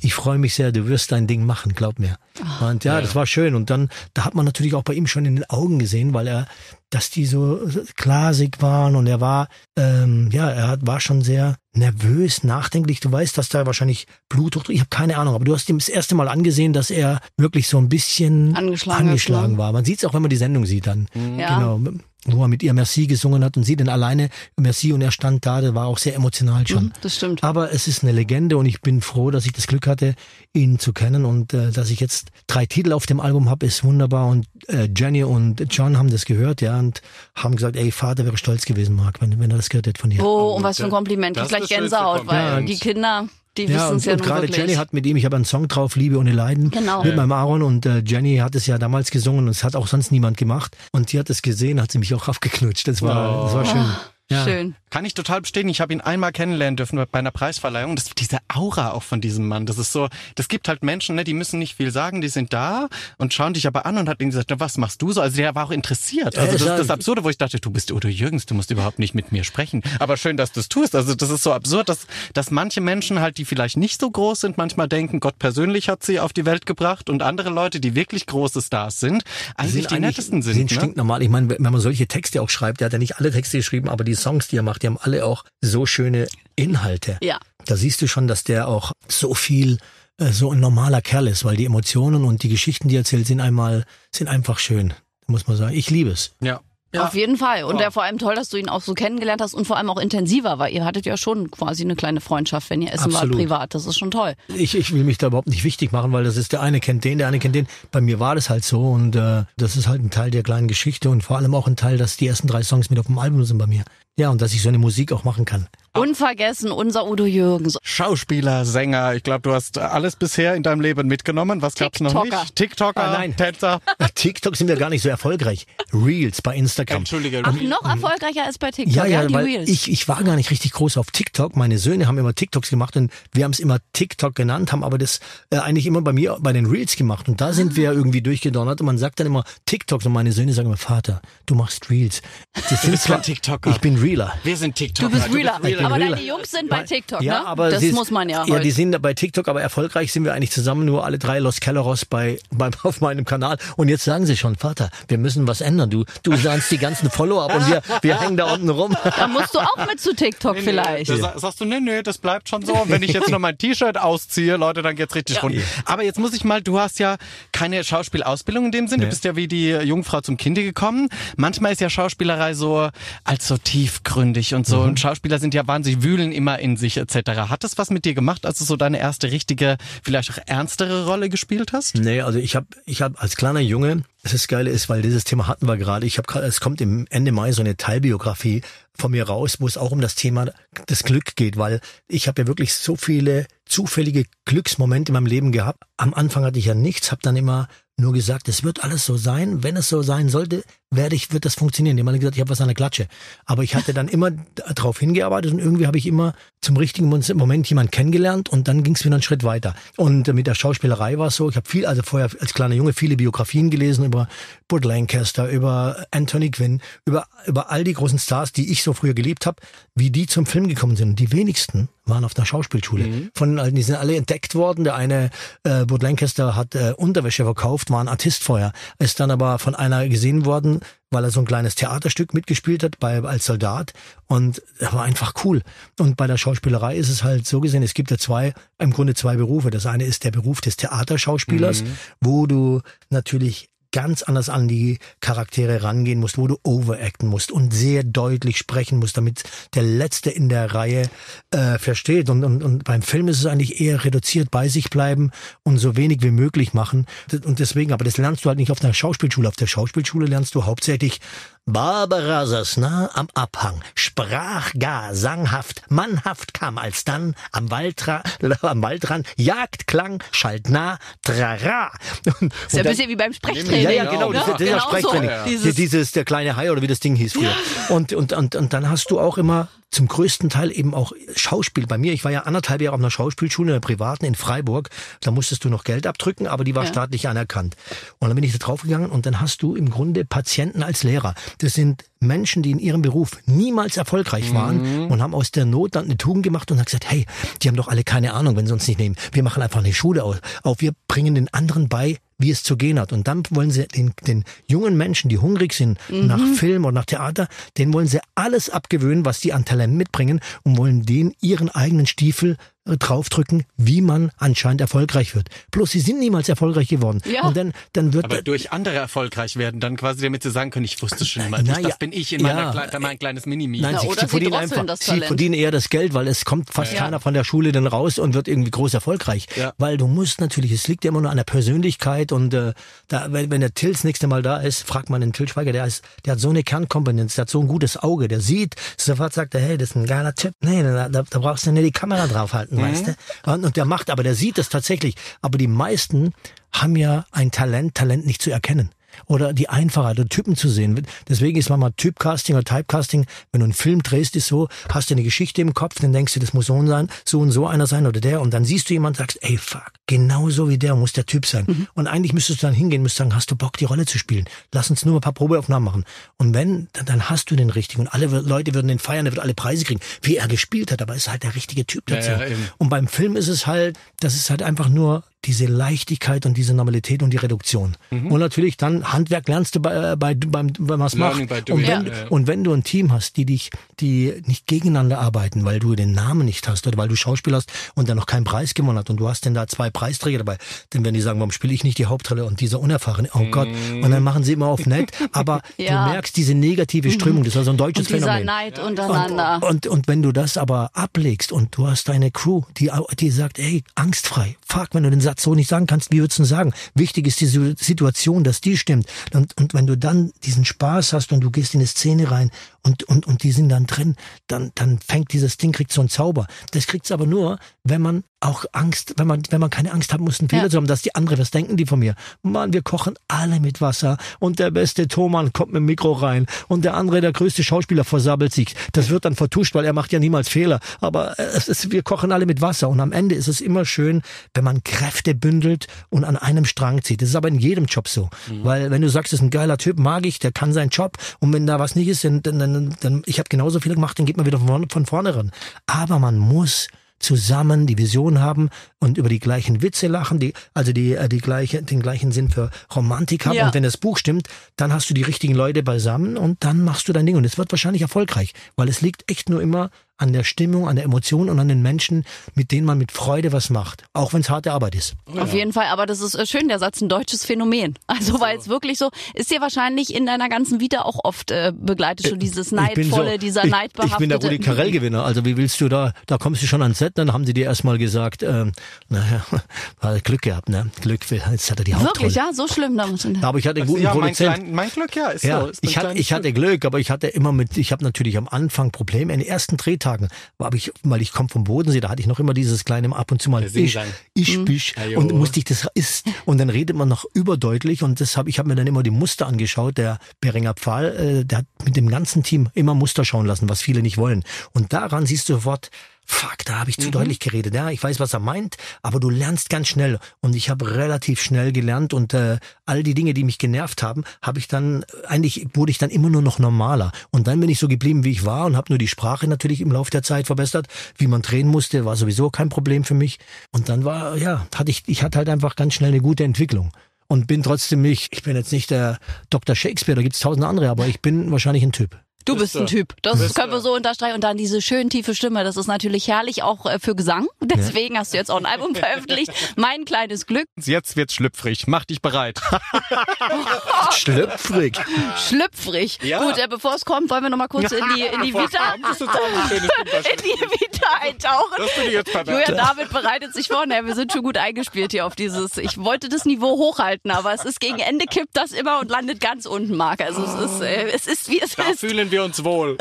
ich freue mich sehr, du wirst dein Ding machen, glaub mir. Oh, und ja, ja, das war schön. Und dann, da hat man natürlich auch bei ihm schon in den Augen gesehen, weil er, dass die so glasig waren und er war, ähm, ja, er war schon sehr nervös, nachdenklich. Du weißt, dass da wahrscheinlich Bluthochdruck, ich habe keine Ahnung, aber du hast ihm das erste Mal angesehen, dass er wirklich so ein bisschen angeschlagen, angeschlagen war. Man sieht es auch, wenn man die Sendung sieht dann. Ja. Genau wo er mit ihr Merci gesungen hat und sie denn alleine Merci und er stand da, der war auch sehr emotional schon. Mhm, das stimmt. Aber es ist eine Legende und ich bin froh, dass ich das Glück hatte, ihn zu kennen und äh, dass ich jetzt drei Titel auf dem Album habe, ist wunderbar und äh, Jenny und John haben das gehört, ja, und haben gesagt, ey, Vater wäre stolz gewesen, Marc, wenn, wenn er das gehört hätte von dir. Oh, und was für ein Kompliment. Ich gleich Gänsehaut, weil ja, die Kinder die ja, wissen es ja und gerade Jenny hat mit ihm, ich habe einen Song drauf, Liebe ohne Leiden, genau. mit meinem Aaron und äh, Jenny hat es ja damals gesungen und es hat auch sonst niemand gemacht und sie hat es gesehen, hat sie mich auch aufgeknutscht. Das war, oh. das war schön. Ja. Schön. Kann ich total bestätigen. Ich habe ihn einmal kennenlernen dürfen bei einer Preisverleihung. Das, diese Aura auch von diesem Mann, das ist so, das gibt halt Menschen, ne, die müssen nicht viel sagen, die sind da und schauen dich aber an und hat ihnen gesagt, was machst du so? Also der war auch interessiert. Also das ist das Absurde, wo ich dachte, du bist Udo Jürgens, du musst überhaupt nicht mit mir sprechen. Aber schön, dass du es tust. Also das ist so absurd, dass, dass manche Menschen halt, die vielleicht nicht so groß sind, manchmal denken, Gott persönlich hat sie auf die Welt gebracht und andere Leute, die wirklich große Stars sind, eigentlich sind die eigentlich, nettesten sind. sind ne? stinknormal. Ich meine, wenn man solche Texte auch schreibt, der hat ja nicht alle Texte geschrieben, aber die Songs, die er macht, die haben alle auch so schöne Inhalte. Ja. Da siehst du schon, dass der auch so viel äh, so ein normaler Kerl ist, weil die Emotionen und die Geschichten, die er erzählt, sind einmal, sind einfach schön. Muss man sagen. Ich liebe es. Ja. Ja. Auf jeden Fall. Und ja. vor allem toll, dass du ihn auch so kennengelernt hast und vor allem auch intensiver, weil ihr hattet ja schon quasi eine kleine Freundschaft, wenn ihr essen Absolut. wart privat. Das ist schon toll. Ich, ich will mich da überhaupt nicht wichtig machen, weil das ist der eine kennt den, der eine kennt den. Bei mir war das halt so und äh, das ist halt ein Teil der kleinen Geschichte und vor allem auch ein Teil, dass die ersten drei Songs mit auf dem Album sind bei mir. Ja, und dass ich so eine Musik auch machen kann. Unvergessen unser Udo Jürgens. Schauspieler, Sänger. Ich glaube, du hast alles bisher in deinem Leben mitgenommen. Was gab's noch nicht? TikToker, ah, nein. Tänzer. TikTok sind wir gar nicht so erfolgreich. Reels bei Instagram. Entschuldige. Ach, noch erfolgreicher als bei TikTok. Ja, ja, ja weil Reels. Ich, ich war gar nicht richtig groß auf TikTok. Meine Söhne haben immer TikToks gemacht und wir haben es immer TikTok genannt, haben aber das äh, eigentlich immer bei mir bei den Reels gemacht. Und da sind ah. wir irgendwie durchgedonnert und man sagt dann immer TikToks und meine Söhne sagen immer, Vater, du machst Reels. Das sind zwar, TikToker. Ich bin Realer. Wir sind TikToker. Du bist Realer. Realer. Aber deine Jungs sind bei TikTok, ja, ne? aber das sie, muss man ja. Ja, die sind bei TikTok, aber erfolgreich sind wir eigentlich zusammen nur alle drei Los Caleros bei, bei auf meinem Kanal. Und jetzt sagen sie schon, Vater, wir müssen was ändern. Du, du sahnst die ganzen Follower ab und wir, wir hängen da unten rum. Da musst du auch mit zu TikTok nee, vielleicht. Nee. Da sagst du, nee, nee, das bleibt schon so. Und wenn ich jetzt noch mein T-Shirt ausziehe, Leute, dann geht's richtig ja. rund. Aber jetzt muss ich mal, du hast ja keine Schauspielausbildung in dem Sinn. Nee. Du bist ja wie die Jungfrau zum Kinde gekommen. Manchmal ist ja Schauspielerei so als so tiefgründig und so. Mhm. Und Schauspieler sind ja wahnsinnig, wühlen immer in sich etc. Hat das was mit dir gemacht, als du so deine erste richtige, vielleicht auch ernstere Rolle gespielt hast? Nee, also ich habe ich hab als kleiner Junge, das Geile ist, weil dieses Thema hatten wir gerade, ich habe es kommt im Ende Mai so eine Teilbiografie von mir raus, wo es auch um das Thema das Glück geht, weil ich habe ja wirklich so viele zufällige Glücksmomente in meinem Leben gehabt. Am Anfang hatte ich ja nichts, habe dann immer nur gesagt, es wird alles so sein. Wenn es so sein sollte, werde ich, wird das funktionieren. Die haben alle gesagt, ich habe was an der Klatsche. Aber ich hatte dann immer darauf hingearbeitet und irgendwie habe ich immer zum richtigen Moment jemand kennengelernt und dann ging es wieder einen Schritt weiter. Und mit der Schauspielerei war es so, ich habe viel, also vorher als kleiner Junge viele Biografien gelesen über Burt Lancaster, über Anthony Quinn, über, über all die großen Stars, die ich so früher geliebt habe, wie die zum Film gekommen sind. Und die wenigsten waren auf der Schauspielschule. Mhm. Von allen, die sind alle entdeckt worden. Der eine, äh, Burt Lancaster, hat äh, Unterwäsche verkauft, war ein Artist vorher, ist dann aber von einer gesehen worden, weil er so ein kleines Theaterstück mitgespielt hat bei, als Soldat und er war einfach cool. Und bei der Schauspielerei ist es halt so gesehen, es gibt ja zwei, im Grunde zwei Berufe. Das eine ist der Beruf des Theaterschauspielers, mhm. wo du natürlich ganz anders an die Charaktere rangehen musst, wo du overacten musst und sehr deutlich sprechen musst, damit der Letzte in der Reihe äh, versteht. Und, und, und beim Film ist es eigentlich eher reduziert bei sich bleiben und so wenig wie möglich machen. Und deswegen, aber das lernst du halt nicht auf der Schauspielschule. Auf der Schauspielschule lernst du hauptsächlich Barbara saß nah am Abhang, sprach gar sanghaft, mannhaft kam alsdann am, Waldra am Waldrand, Jagdklang, schalt nah, trara. Und, ist ja ein bisschen wie beim Sprechtraining. Ja, ja, genau, das, das genau ist Sprechtraining. So. Dieses, Dieses, der kleine Hai oder wie das Ding hieß früher. Ja. Und, und, und, und dann hast du auch immer zum größten Teil eben auch Schauspiel. Bei mir, ich war ja anderthalb Jahre auf einer Schauspielschule, in der privaten in Freiburg. Da musstest du noch Geld abdrücken, aber die war ja. staatlich anerkannt. Und dann bin ich da draufgegangen und dann hast du im Grunde Patienten als Lehrer. Das sind Menschen, die in ihrem Beruf niemals erfolgreich waren mhm. und haben aus der Not dann eine Tugend gemacht und haben gesagt, hey, die haben doch alle keine Ahnung, wenn sie uns nicht nehmen. Wir machen einfach eine Schule auf. Wir bringen den anderen bei, wie es zu gehen hat. Und dann wollen sie den, den jungen Menschen, die hungrig sind mhm. nach Film oder nach Theater, denen wollen sie alles abgewöhnen, was die an Talent mitbringen und wollen denen ihren eigenen Stiefel draufdrücken, wie man anscheinend erfolgreich wird. Bloß sie sind niemals erfolgreich geworden. Ja. Und dann, dann wird Aber durch andere erfolgreich werden, dann quasi damit sie sagen können, ich wusste schon mal, das, das bin ich in meiner ja. mein kleines Minimi. Nein, sie, sie, verdienen einfach, sie verdienen eher das Geld, weil es kommt fast ja. keiner von der Schule dann raus und wird irgendwie groß erfolgreich. Ja. Weil du musst natürlich, es liegt ja immer nur an der Persönlichkeit und äh, da, wenn, wenn der Till das nächste Mal da ist, fragt man den Till Schweiger, der, ist, der hat so eine Kernkompetenz, der hat so ein gutes Auge, der sieht, sofort sagt er, hey, das ist ein geiler Typ. Nee, da, da, da brauchst du nicht die Kamera draufhalten mhm. weißt du? Und, und der macht, aber der sieht es tatsächlich. Aber die meisten haben ja ein Talent, Talent nicht zu erkennen oder die Einfachheit oder Typen zu sehen. Deswegen ist manchmal Typcasting oder Typecasting, wenn du einen Film drehst, ist so, hast du eine Geschichte im Kopf, dann denkst du, das muss so sein, so und so einer sein oder der und dann siehst du jemanden und sagst, ey fuck, genau so wie der muss der Typ sein. Mhm. Und eigentlich müsstest du dann hingehen, müsstest sagen, hast du Bock, die Rolle zu spielen? Lass uns nur ein paar Probeaufnahmen machen. Und wenn, dann, dann hast du den richtigen und alle Leute würden den feiern, der wird alle Preise kriegen, wie er gespielt hat, aber ist halt der richtige Typ dazu. Ja, ja, und beim Film ist es halt, das ist halt einfach nur diese Leichtigkeit und diese Normalität und die Reduktion. Mhm. Und natürlich dann Handwerk lernst du bei, äh, bei beim, beim was machst. Und wenn, ja. und wenn du ein Team hast, die dich, die nicht gegeneinander arbeiten, weil du den Namen nicht hast oder weil du Schauspiel hast und dann noch keinen Preis gewonnen hat und du hast denn da zwei Preisträger dabei, dann werden die sagen, warum spiele ich nicht die Hauptrolle und dieser unerfahrene, oh Gott. Und dann machen sie immer auf nett, aber ja. du merkst diese negative mhm. Strömung, das ist also ein deutsches und dieser Phänomen. Neid untereinander. Und, und, und wenn du das aber ablegst und du hast deine Crew, die, die sagt, ey, angstfrei, fuck, wenn du den Satz so nicht sagen kannst, wie würdest du sagen? Wichtig ist die Situation, dass die stimmt. Und, und wenn du dann diesen Spaß hast und du gehst in eine Szene rein und, und, und die sind dann drin, dann, dann fängt dieses Ding, kriegt so einen Zauber. Das kriegt's aber nur, wenn man auch Angst, wenn man, wenn man keine Angst haben muss, einen Fehler ja. zu haben, dass die andere, was denken die von mir? Mann, wir kochen alle mit Wasser und der beste Thomann kommt mit dem Mikro rein und der andere, der größte Schauspieler versabbelt sich. Das wird dann vertuscht, weil er macht ja niemals Fehler. Aber es ist, wir kochen alle mit Wasser und am Ende ist es immer schön, wenn man Kräfte bündelt und an einem Strang zieht. Das ist aber in jedem Job so. Mhm. Weil wenn du sagst, das ist ein geiler Typ, mag ich, der kann seinen Job und wenn da was nicht ist, dann, dann, dann, dann ich habe genauso viel gemacht, dann geht man wieder von, von vorne ran. Aber man muss zusammen die Vision haben und über die gleichen Witze lachen, die, also die, äh, die gleiche, den gleichen Sinn für Romantik haben. Ja. Und wenn das Buch stimmt, dann hast du die richtigen Leute beisammen und dann machst du dein Ding. Und es wird wahrscheinlich erfolgreich, weil es liegt echt nur immer an der Stimmung, an der Emotion und an den Menschen, mit denen man mit Freude was macht. Auch wenn es harte Arbeit ist. Oh ja. Auf jeden Fall, aber das ist äh, schön, der Satz, ein deutsches Phänomen. Also weil es wirklich so, ist dir wahrscheinlich in deiner ganzen Vita auch oft äh, begleitet, schon dieses Neidvolle, so, dieser Neidbehaftete. Ich bin der Rudi Carell-Gewinner, also wie willst du da, da kommst du schon ans Set, dann haben sie dir erstmal gesagt, äh, Naja, hat Glück gehabt, ne? Glück, jetzt hat er die Hauptrolle. Wirklich, ja? So schlimm. Da muss aber ich hatte einen guten ja, mein, klein, mein Glück, ja, ist Ja, so. Ist ich, hatte, kleines ich hatte Glück, aber ich hatte immer mit, ich habe natürlich am Anfang Probleme. In den ersten Drehtagen war ich, weil ich komme vom Bodensee, da hatte ich noch immer dieses kleine ab und zu mal ich, ich, bisch, Ajo. und musste ich das ist und dann redet man noch überdeutlich und das habe ich habe mir dann immer die Muster angeschaut. Der Beringer Pfahl, äh, der hat mit dem ganzen Team immer Muster schauen lassen, was viele nicht wollen. Und daran siehst du sofort, fuck, da habe ich zu deutlich geredet. Ja, ich weiß, was er meint, aber du lernst ganz schnell. Und ich habe relativ schnell gelernt und äh, all die Dinge, die mich genervt haben, habe ich dann, eigentlich wurde ich dann immer nur noch normaler. Und dann bin ich so geblieben, wie ich war und habe nur die Sprache natürlich im Laufe der Zeit verbessert. Wie man drehen musste, war sowieso kein Problem für mich. Und dann war, ja, hatte ich, ich hatte halt einfach ganz schnell eine gute Entwicklung. Und bin trotzdem nicht, ich bin jetzt nicht der Dr. Shakespeare, da gibt's tausend andere, aber ich bin wahrscheinlich ein Typ. Du bist ein. Typ. Das Bist können wir so unterstreichen. Und dann diese schön tiefe Stimme. Das ist natürlich herrlich auch äh, für Gesang. Deswegen hast du jetzt auch ein Album veröffentlicht. Mein kleines Glück. Jetzt wird's schlüpfrig. Mach dich bereit. Schlüpfrig. Schlüpfrig. Ja. Gut, äh, bevor es kommt, wollen wir noch mal kurz in die, in die Vita, Das ist auch ein schönes in die Vita eintauchen. Das finde ich jetzt pervers. Julian David bereitet sich vor. Naja, wir sind schon gut eingespielt hier auf dieses. Ich wollte das Niveau hochhalten, aber es ist gegen Ende kippt das immer und landet ganz unten, Marc. Also es ist, äh, es ist wie es Da ist. fühlen wir uns wohl.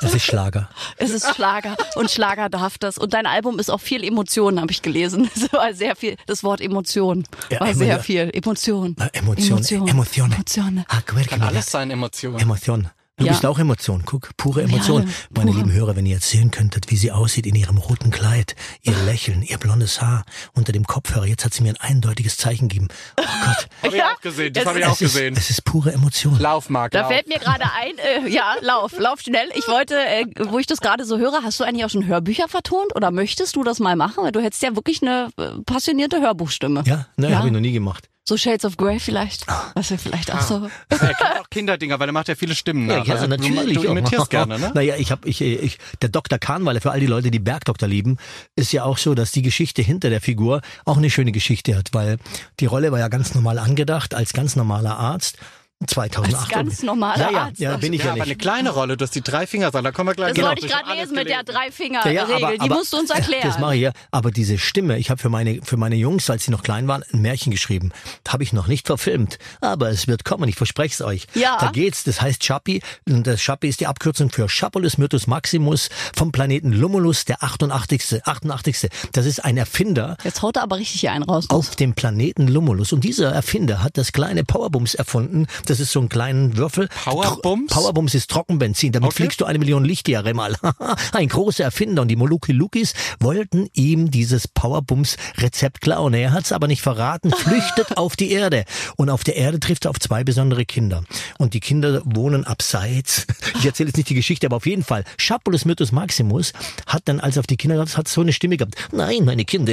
Das ist Schlager. Es ist Schlager und Schlager darf das. Und dein Album ist auch viel Emotionen, habe ich gelesen. Es war sehr viel. Das Wort Emotion Ja, war sehr viel. Emotion. Emotion, Emotion. Emotion. Emotion. Ah, Kann alles sein, Emotionen. Emotion. Du Ja. bist auch Emotion. Guck, pure Emotion. Ja, Meine pure. lieben Hörer, wenn ihr jetzt sehen könntet, wie sie aussieht in ihrem roten Kleid, ihr Lächeln, ihr blondes Haar unter dem Kopfhörer. Jetzt hat sie mir ein eindeutiges Zeichen gegeben. Oh Gott. Habe ich Ja, auch gesehen. Das habe ich ist- auch es, ist, gesehen. es ist pure Emotion. Lauf, Marc, Da lauf. fällt mir gerade ein, äh, ja, lauf, lauf schnell. Ich wollte, äh, wo ich das gerade so höre, hast du eigentlich auch schon Hörbücher vertont oder möchtest du das mal machen? Weil du hättest ja wirklich eine äh, passionierte Hörbuchstimme. Ja, ne, Ja. habe ich noch nie gemacht. So Shades of Grey vielleicht. Was wir vielleicht auch so. Er kennt auch Kinderdinger, weil er macht ja viele Stimmen nach. Ja, Also du- natürlich. Du imitierst gerne, ne? Naja, ich habe, ich, ich, der Dr. Kahnweiler, für all die Leute, die Bergdoktor lieben, ist ja auch so, dass die Geschichte hinter der Figur auch eine schöne Geschichte hat, weil die Rolle war ja ganz normal angedacht, als ganz normaler Arzt. 2008. Als ganz normaler ja, ja, Arzt. Ja, bin ich Ja, ja, aber eine nicht. kleine Rolle, du hast die drei Finger, da kommen wir gleich Das genau, wollte ich gerade lesen mit der gelesen. Drei-Finger-Regel. Die musst du uns erklären. Das mache ich ja. Aber diese Stimme, ich habe für meine, für meine Jungs, als sie noch klein waren, ein Märchen geschrieben. Habe ich noch nicht verfilmt. Aber es wird kommen, ich verspreche es euch. Ja. Da geht's, das heißt Chapi. Und das Chapi ist die Abkürzung für Chapulus Myrtus Maximus vom Planeten Lumulus, der 88. 88. Das ist ein Erfinder, Jetzt haut er aber richtig hier einen raus. auf dem Planeten Lumulus. Und dieser Erfinder hat das kleine Powerbums erfunden. Das ist so ein kleinen Würfel. Powerbums? Powerbums ist Trockenbenzin. Damit Okay. fliegst du eine Million Lichtjahre mal. ein großer Erfinder. Und die Moluki Lukis wollten ihm dieses Powerbums-Rezept klauen. Er hat es aber nicht verraten, flüchtet auf die Erde. Und auf der Erde trifft er auf zwei besondere Kinder. Und die Kinder wohnen abseits. Ich erzähle jetzt nicht die Geschichte, aber auf jeden Fall. Schapulus Myrtus Maximus hat dann, als er auf die Kinder gab, hat so eine Stimme gehabt. Nein, meine Kinder,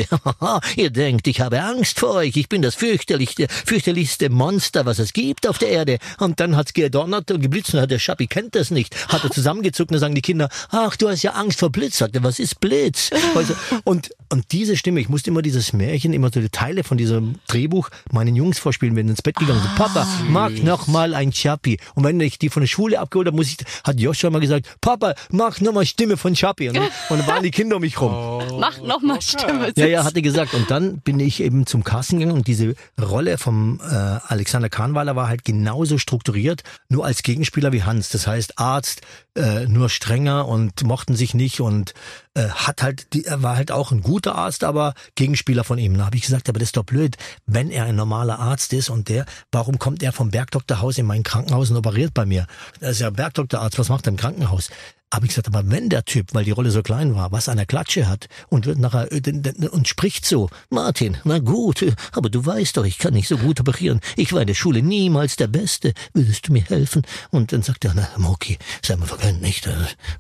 ihr denkt, ich habe Angst vor euch. Ich bin das fürchterlichste, fürchterlichste Monster, was es gibt auf der Erde. Und dann hat's gedonnert und geblitzt und hat der Schappi kennt das nicht. Hat er zusammengezuckt und dann sagen die Kinder, ach, du hast ja Angst vor Blitz. Sagt er, was ist Blitz? Also, und, und diese Stimme, ich musste immer dieses Märchen, immer so die Teile von diesem Drehbuch meinen Jungs vorspielen, wenn sie ins Bett gegangen sind. Papa, mach noch mal ein Chappi. Und wenn ich die von der Schule abgeholt habe, muss ich, hat Joshua mal gesagt, Papa, mach noch mal Stimme von Chappi. Und, dann- und dann waren die Kinder um mich rum. Mach nochmal Stimme. Ja, ja, hat er gesagt. Und dann bin ich eben zum Casting gegangen und diese Rolle vom äh, Alexander Kahnweiler war halt genauso strukturiert, nur als Gegenspieler wie Hans. Das heißt, Arzt, äh, nur strenger und mochten sich nicht und äh, hat halt, die, er war halt auch ein guter Arzt, aber Gegenspieler von ihm. Da habe ich gesagt, aber das ist doch blöd, wenn er ein normaler Arzt ist und der, warum kommt er vom Bergdoktorhaus in mein Krankenhaus und operiert bei mir? Er ist ja Bergdoktorarzt, was macht er im Krankenhaus? Aber ich gesagt, aber wenn der Typ, weil die Rolle so klein war, was an der Klatsche hat und wird nachher äh, und spricht so, Martin, na gut, aber du weißt doch, ich kann nicht so gut operieren. Ich war in der Schule niemals der Beste. Würdest du mir helfen? Und dann sagt er, na, Moki, sei mal vergönnt, nicht?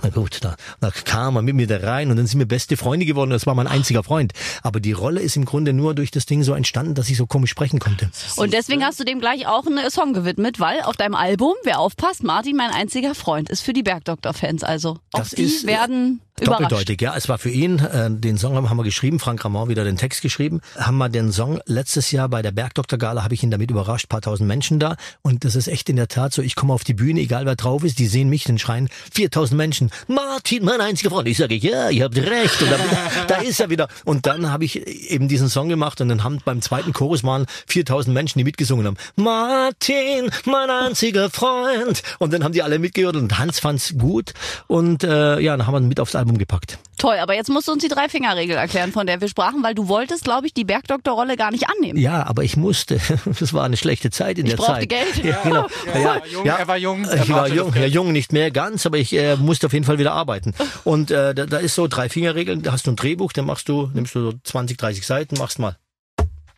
Na gut, da, da kam er mit mir da rein und dann sind wir beste Freunde geworden. Das war mein einziger Freund. Aber die Rolle ist im Grunde nur durch das Ding so entstanden, dass ich so komisch sprechen konnte. Und deswegen hast du dem gleich auch einen Song gewidmet, weil auf deinem Album, wer aufpasst, Martin, mein einziger Freund, ist für die Bergdoktor-Fans also. Auch Das die ist, werden. Doppeldeutig, ja. Es war für ihn, äh, den Song haben wir geschrieben, Frank Ramon wieder den Text geschrieben, haben wir den Song letztes Jahr bei der Bergdoktor Gala, habe ich ihn damit überrascht, paar tausend Menschen da und das ist echt in der Tat so, ich komme auf die Bühne, egal wer drauf ist, die sehen mich, dann schreien 4000 Menschen, Martin, mein einziger Freund. Ich sage, ja, ihr habt recht und dann, da ist er wieder. Und dann habe ich eben diesen Song gemacht und dann haben beim zweiten Chorus waren 4000 Menschen, die mitgesungen haben. Martin, mein einziger Freund. Und dann haben die alle mitgehört und Hans fand's gut und äh, ja, dann haben wir mit aufs Album gepackt. Toll, aber jetzt musst du uns die Drei-Finger-Regel erklären, von der wir sprachen, weil du wolltest, glaube ich, die Bergdoktorrolle gar nicht annehmen. Ja, aber ich musste. Das war eine schlechte Zeit in Ich der brauchte Zeit. Geld. Ja, genau. Er war jung, er war jung, er Ich war brauchte jung, ja, jung nicht mehr ganz, aber ich äh, musste auf jeden Fall wieder arbeiten. Und äh, da, da ist so drei Fingerregeln. Da hast du ein Drehbuch, dann machst du, nimmst du so 20, 30 Seiten, machst mal.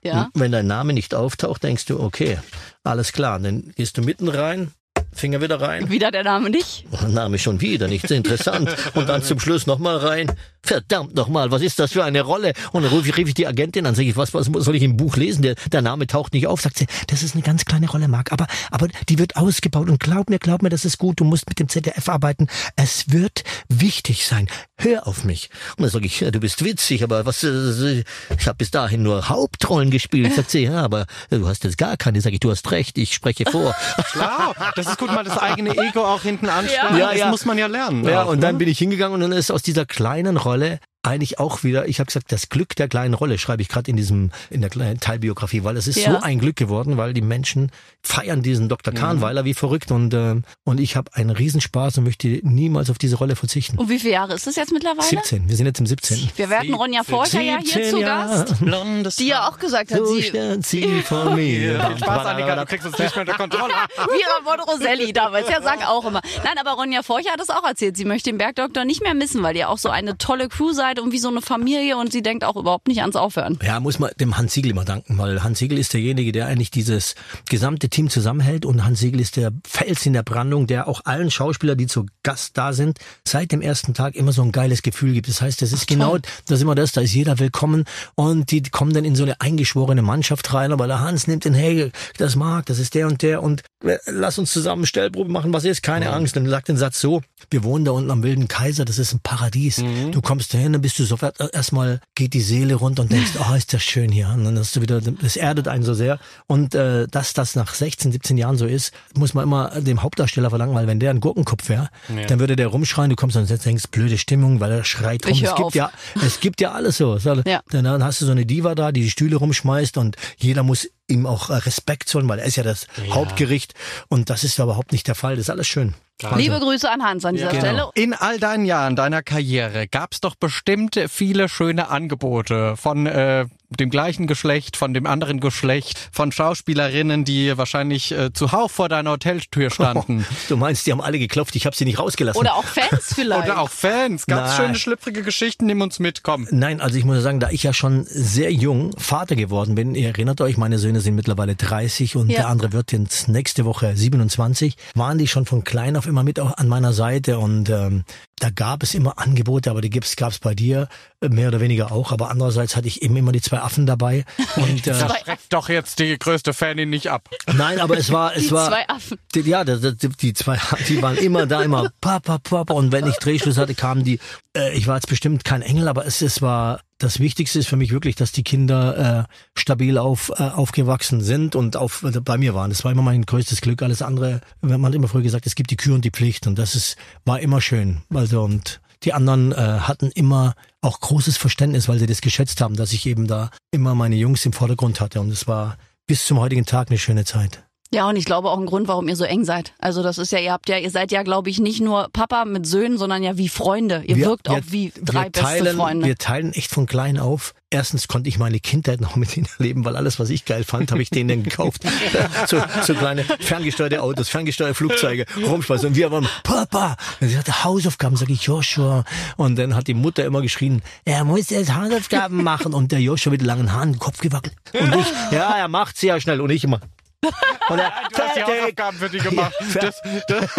Ja. Wenn dein Name nicht auftaucht, denkst du, okay, alles klar. Dann gehst du mitten rein, Finger wieder rein. Wieder der Name nicht. Name schon wieder, nicht so interessant. Und dann zum Schluss nochmal rein. Verdammt nochmal, was ist das für eine Rolle? Und dann rufe ich, rief ich die Agentin an, sage ich, was, was soll ich im Buch lesen? Der, der Name taucht nicht auf. Sagt sie, das ist eine ganz kleine Rolle, Marc, aber, aber die wird ausgebaut. Und glaub mir, glaub mir, das ist gut. Du musst mit dem ZDF arbeiten. Es wird wichtig sein. Hör auf mich. Und dann sage ich, ja, du bist witzig, aber was, äh, ich habe bis dahin nur Hauptrollen gespielt. Sagt sie, ja, aber du hast jetzt gar keine. Sag ich, du hast recht, ich spreche vor. Klar, das ist gut, mal das eigene Ego auch hinten anspannen. Ja, das ja. muss man ja lernen. Ja, auch, und dann ne? bin ich hingegangen und dann ist aus dieser kleinen Rolle eigentlich auch wieder, ich habe gesagt, das Glück der kleinen Rolle schreibe ich gerade in diesem in der kleinen Teilbiografie, weil es ist Ja. so ein Glück geworden, weil die Menschen feiern diesen Dr. Mhm. Kahnweiler wie verrückt und ähm, und ich habe einen Riesenspaß und möchte niemals auf diese Rolle verzichten. Und wie viele Jahre ist es jetzt mittlerweile? 17, wir sind jetzt im 17. Wir werden Ronja Forcher ja hier zu Gast, Blondes die ja auch gesagt hat, So sie, stand sie vor mir. Viel Spaß, Annika, du kriegst uns nicht mehr unter Kontrolle. Vira von Roselli damals, ja, sag auch immer. Nein, aber Ronja Forcher hat es auch erzählt. Sie möchte den Bergdoktor nicht mehr missen, weil ihr auch so eine tolle Crew seid und wie so eine Familie und sie denkt auch überhaupt nicht ans Aufhören. Ja, muss man dem Hans Siegel immer danken, weil Hans Siegel ist derjenige, der eigentlich dieses gesamte Team zusammenhält und Hans Siegel ist der Fels in der Brandung, der auch allen Schauspielern, die zu Gast da sind, seit dem ersten Tag immer so ein geiles Gefühl gibt. Das heißt, das ist genau, das ist immer das, da ist jeder willkommen und die kommen dann in so eine eingeschworene Mannschaft rein, aber der Hans nimmt den, hey, das mag, das ist der und der und lass uns zusammen Stellprobe machen, was ist, keine Angst. Dann sagt den Satz so, wir wohnen da unten am Wilden Kaiser, das ist ein Paradies. Du kommst dahin, dann bist du sofort, äh, erstmal geht die Seele runter und denkst, oh, ist das schön hier. Und dann hast du wieder, das erdet einen so sehr. Und äh, dass das nach 16, 17 Jahren so ist, muss man immer dem Hauptdarsteller verlangen, weil wenn der ein Gurkenkopf wäre, dann würde der rumschreien, du kommst und denkst, blöde Stimmung, weil er schreit rum. Ich Es gibt auf. ja, es gibt ja alles so. Ja. Dann, dann hast du so eine Diva da, die die Stühle rumschmeißt und jeder muss ihm auch äh, Respekt zollen, weil er ist ja das Hauptgericht. Und das ist ja überhaupt nicht der Fall. Das ist alles schön. Also, Liebe Grüße an Hans an dieser Genau. Stelle. In all deinen Jahren deiner Karriere gab's doch bestimmt viele schöne Angebote von äh, dem gleichen Geschlecht, von dem anderen Geschlecht, von Schauspielerinnen, die wahrscheinlich äh, zuhauf vor deiner Hoteltür standen. Du meinst, die haben alle geklopft, ich habe sie nicht rausgelassen. Oder auch Fans vielleicht. Oder auch Fans. Ganz Nein. schöne, schlüpfrige Geschichten. Nimm uns mit, komm. Nein, also ich muss sagen, da ich ja schon sehr jung Vater geworden bin, ihr erinnert euch, meine Söhne sind mittlerweile 30 und Ja. der andere wird jetzt nächste Woche 27, waren die schon von klein immer mit auch an meiner Seite und ähm, da gab es immer Angebote, aber die gibt's gab's bei dir äh, mehr oder weniger auch, aber andererseits hatte ich eben immer die zwei Affen dabei und äh, Schreckt doch jetzt die größte Fanin nicht ab. nein, aber es war es Die war zwei Affen. die, ja, die, die, die zwei, die waren immer da, immer Papa, Papa. Und wenn ich Drehschluss hatte, kamen die. Äh, ich war jetzt bestimmt kein Engel, aber es, es war das Wichtigste ist für mich wirklich, dass die Kinder äh, stabil auf, äh, aufgewachsen sind und auf also bei mir waren. Das war immer mein größtes Glück. Alles andere, man hat immer früher gesagt, es gibt die Kür und die Pflicht und das ist war immer schön. Also und die anderen äh, hatten immer auch großes Verständnis, weil sie das geschätzt haben, dass ich eben da immer meine Jungs im Vordergrund hatte und es war bis zum heutigen Tag eine schöne Zeit. Ja, und ich glaube auch ein Grund, warum ihr so eng seid. Also das ist ja, ihr habt ja, ihr seid ja, glaube ich, nicht nur Papa mit Söhnen, sondern ja wie Freunde. Ihr wirkt auch wie drei wir beste teilen, Freunde. Wir teilen echt von klein auf. Erstens konnte ich meine Kindheit noch mit ihnen erleben, weil alles, was ich geil fand, habe ich denen dann gekauft. so, so kleine ferngesteuerte Autos, ferngesteuerte Flugzeuge, Rumspeise. Und wir waren, Papa! Und sie hatte Hausaufgaben, sage ich, Joshua. Und dann hat die Mutter immer geschrien, er muss jetzt Hausaufgaben machen. Und der Joshua mit langen Haaren, Kopf gewackelt. Und ich, ja, er macht sie ja schnell. Und ich immer, und er, Du hast die Hausaufgaben für die gemacht. Ja, Das, das,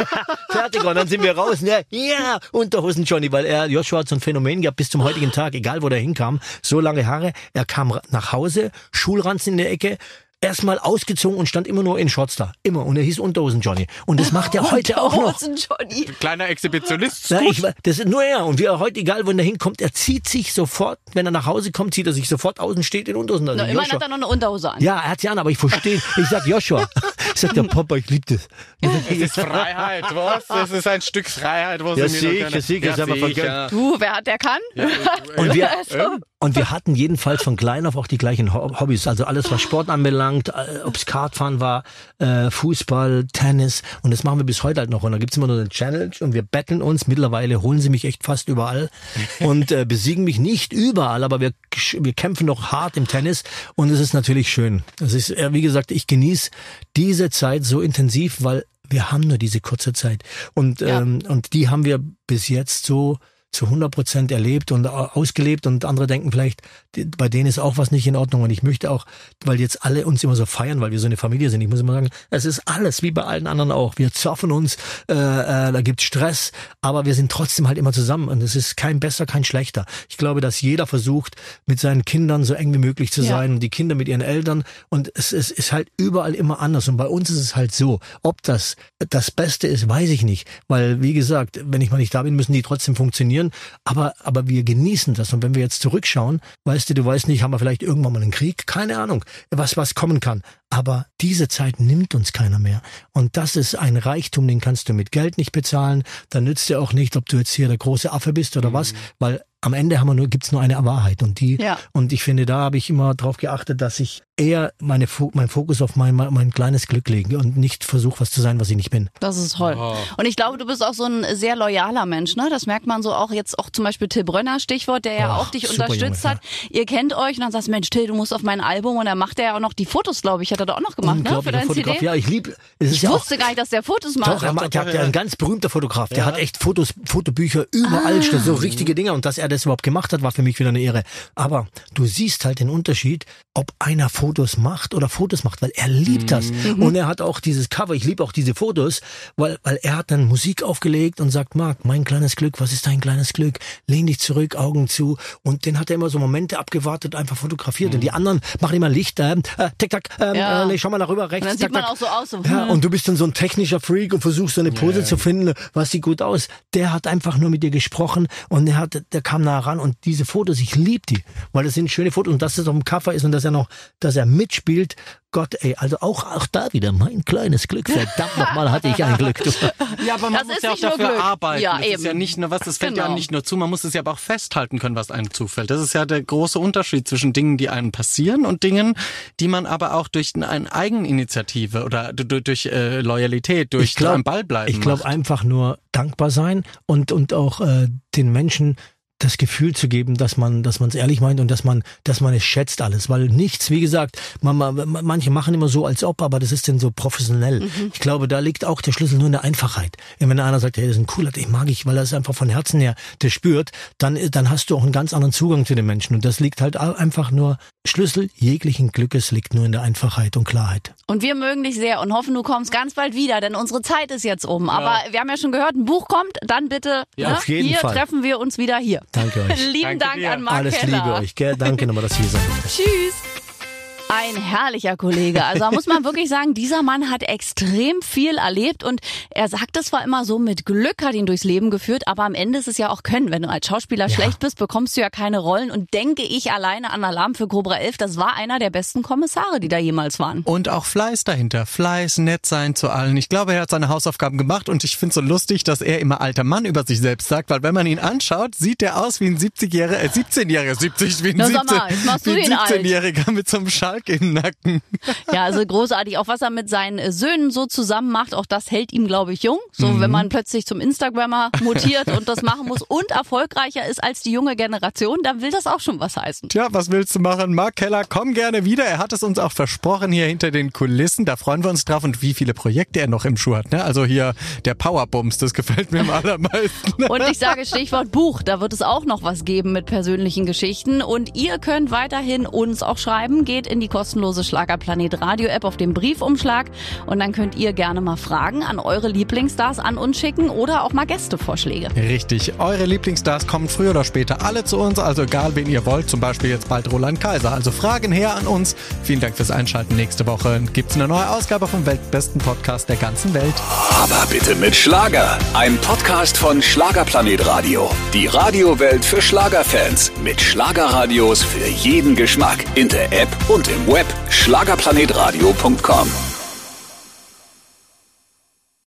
Fertig. Und dann sind wir raus. Er, ja, Unterhosen Johnny, weil er, Joshua hat so ein Phänomen gehabt bis zum heutigen Tag, egal wo der hinkam, so lange Haare. Er kam nach Hause, Schulranzen in der Ecke, erstmal ausgezogen und stand immer nur in Shorts da. Immer. Und er hieß Unterhosen Johnny. Und das macht er heute auch noch. Unterhosen Johnny. Kleiner Exhibitionist. Ja, ich, das ist nur er. Und wie er heute, egal wann er hinkommt, er zieht sich sofort, wenn er nach Hause kommt, zieht er sich sofort aus und steht in Unterhosen. Also Na, immerhin Joshua- hat er noch eine Unterhose an. ja, er hat sie an, aber ich verstehe. Ich sag Joshua. Ich sag der Papa, ich lieb das. Es ist Freiheit, was? Es ist ein Stück Freiheit, wo Ja, sie mir sicher, noch keine- sicher, ist aber sicher. Du, wer hat, der kann. Und wir, Also. Und wir hatten jedenfalls von klein auf auch die gleichen Ho- Hobbys. Also alles, was Sport anbelangt, äh, ob's Kartfahren war, äh, Fußball, Tennis. Und das machen wir bis heute halt noch. Und da gibt's immer nur eine Challenge und wir betteln uns. Mittlerweile holen sie mich echt fast überall und äh, besiegen mich nicht überall, aber wir, wir kämpfen noch hart im Tennis. Und es ist natürlich schön. Es ist, äh, wie gesagt, ich genieße diese Zeit so intensiv, weil wir haben nur diese kurze Zeit. Und, Ja. ähm, und die haben wir bis jetzt so zu 100 Prozent erlebt und au- ausgelebt und andere denken vielleicht, bei denen ist auch was nicht in Ordnung und ich möchte auch, weil jetzt alle uns immer so feiern, weil wir so eine Familie sind, ich muss immer sagen, es ist alles wie bei allen anderen auch. Wir zoffen uns, äh, äh, da gibt's Stress, aber wir sind trotzdem halt immer zusammen und es ist kein besser, kein schlechter. Ich glaube, dass jeder versucht, mit seinen Kindern so eng wie möglich zu Ja. sein und die Kinder mit ihren Eltern und es, es ist halt überall immer anders und bei uns ist es halt so, ob das das Beste ist, weiß ich nicht, weil wie gesagt, wenn ich mal nicht da bin, müssen die trotzdem funktionieren, aber aber wir genießen das. Und wenn wir jetzt zurückschauen, weißt du, du weißt nicht, haben wir vielleicht irgendwann mal einen Krieg, keine Ahnung, was was kommen kann, aber diese Zeit nimmt uns keiner mehr. Und das ist ein Reichtum, den kannst du mit Geld nicht bezahlen, dann nützt dir auch nicht, ob du jetzt hier der große Affe bist oder was, weil am Ende haben wir nur, gibt's nur eine Wahrheit und die Ja. und ich finde, da habe ich immer darauf geachtet, dass ich eher meine mein Fokus auf mein, mein, mein kleines Glück lege und nicht versuche, was zu sein, was ich nicht bin. Das ist toll. Oh. Und ich glaube, du bist auch so ein sehr loyaler Mensch, ne? Das merkt man so auch jetzt auch zum Beispiel Till Brönner, Stichwort, der ja Oh, auch dich unterstützt Junge, hat. Ihr kennt euch und dann sagst du, Mensch, Till, du musst auf mein Album und dann macht er ja auch noch die Fotos, glaube ich, hat er da auch noch gemacht, ne? Für dein Fotograf. CD. Ja, ich liebe. Es ist Ich ja auch, wusste gar nicht, dass der Fotos macht. doch, er, macht- der hat ja ein ganz berühmter Fotograf. Der hat echt Fotos, Fotobücher überall, stehen, so richtige Dinge. Und dass er das überhaupt gemacht hat, war für mich wieder eine Ehre. Aber du siehst halt den Unterschied, ob einer Fotos macht oder Fotos macht, weil er liebt das. Und er hat auch dieses Cover, ich liebe auch diese Fotos, weil, weil er hat dann Musik aufgelegt und sagt, Marc, mein kleines Glück, was ist dein kleines Glück? Lehn dich zurück, Augen zu. Und den hat er immer so Momente abgewartet, einfach fotografiert. Und die anderen machen immer Licht, ähm, äh, tick, tack, ähm, Ja. äh, schau mal nach rüber, rechts, und dann tack, sieht man tack. auch so aus. So, Ja, hm. und du bist dann so ein technischer Freak und versuchst so eine Pose zu finden, was sieht gut aus. Der hat einfach nur mit dir gesprochen und der hat, der kam nah ran und diese Fotos, ich lieb die, weil das sind schöne Fotos und dass das auf dem Cover ist und dass er noch, dass er mitspielt. Gott, ey, also auch, auch da wieder mein kleines Glück. Verdammt nochmal hatte ich ein Glück. Du. Ja, aber man Das muss ja auch dafür Glück. arbeiten. Ja, das ist ja eben. nicht nur was, das fällt ja Genau. nicht nur zu, man muss es ja aber auch festhalten können, was einem zufällt. Das ist ja der große Unterschied zwischen Dingen, die einem passieren und Dingen, die man aber auch durch eine Eigeninitiative oder durch, durch äh, Loyalität, durch glaub- am Ball bleiben Ich glaube einfach nur dankbar sein und, und auch äh, den Menschen das Gefühl zu geben, dass man, dass man es ehrlich meint und dass man, dass man es schätzt alles, weil nichts, wie gesagt, man, man, manche machen immer so, als ob, aber das ist denn so professionell. Mhm. Ich glaube, da liegt auch der Schlüssel nur in der Einfachheit. Wenn einer sagt, hey, das ist ein cooler, den mag ich, weil er es einfach von Herzen her, der spürt, dann, dann hast du auch einen ganz anderen Zugang zu den Menschen und das liegt halt einfach nur Schlüssel jeglichen Glückes liegt nur in der Einfachheit und Klarheit. Und wir mögen dich sehr und hoffen, du kommst ganz bald wieder, denn unsere Zeit ist jetzt um. Aber wir haben ja schon gehört, ein Buch kommt, dann bitte, Ja, ne? auf jeden hier Fall. treffen wir uns wieder hier. Danke euch. Lieben Danke Dank dir. an Marc Alles Keller. Liebe euch, gell? Danke nochmal, dass ihr hier seid. Tschüss. Ein herrlicher Kollege. Also da muss man wirklich sagen, dieser Mann hat extrem viel erlebt und er sagt es zwar immer so, mit Glück hat ihn durchs Leben geführt, aber am Ende ist es ja auch Können. Wenn du als Schauspieler schlecht bist, bekommst du ja keine Rollen und denke ich alleine an Alarm für Cobra 11, das war einer der besten Kommissare, die da jemals waren. Und auch Fleiß dahinter. Fleiß, nett sein zu allen. Ich glaube, er hat seine Hausaufgaben gemacht und ich finde es so lustig, dass er immer alter Mann über sich selbst sagt, weil wenn man ihn anschaut, sieht er aus wie ein 70-Jähriger, äh, 17-Jähriger, 70, wie ein, Na, sag 17, mal, jetzt machst du wie ein den alt. 17-Jähriger mit so einem Schalk im Nacken. Ja, also großartig. Auch was er mit seinen äh, Söhnen so zusammen macht, auch das hält ihm, glaube ich, jung. So, wenn man plötzlich zum Instagrammer mutiert und das machen muss und erfolgreicher ist als die junge Generation, dann will das auch schon was heißen. Tja, was willst du machen? Mark Keller, komm gerne wieder. Er hat es uns auch versprochen hier hinter den Kulissen. Da freuen wir uns drauf und wie viele Projekte er noch im Schuh hat. Ne? Also hier der Powerbums, das gefällt mir am allermeisten. Und ich sage Stichwort Buch, da wird es auch noch was geben mit persönlichen Geschichten. Und ihr könnt weiterhin uns auch schreiben. Geht in die kostenlose Schlagerplanet Radio App auf dem Briefumschlag und dann könnt ihr gerne mal Fragen an eure Lieblingsstars an uns schicken oder auch mal Gästevorschläge. Richtig, eure Lieblingsstars kommen früher oder später alle zu uns, also egal wen ihr wollt, zum Beispiel jetzt bald Roland Kaiser. Also Fragen her an uns. Vielen Dank fürs Einschalten. Nächste Woche gibt es eine neue Ausgabe vom weltbesten Podcast der ganzen Welt. Aber bitte mit Schlager. Ein Podcast von Schlagerplanet Radio. Die Radiowelt für Schlagerfans. Mit Schlagerradios für jeden Geschmack. In der App und im Web. Schlagerplanetradio.com.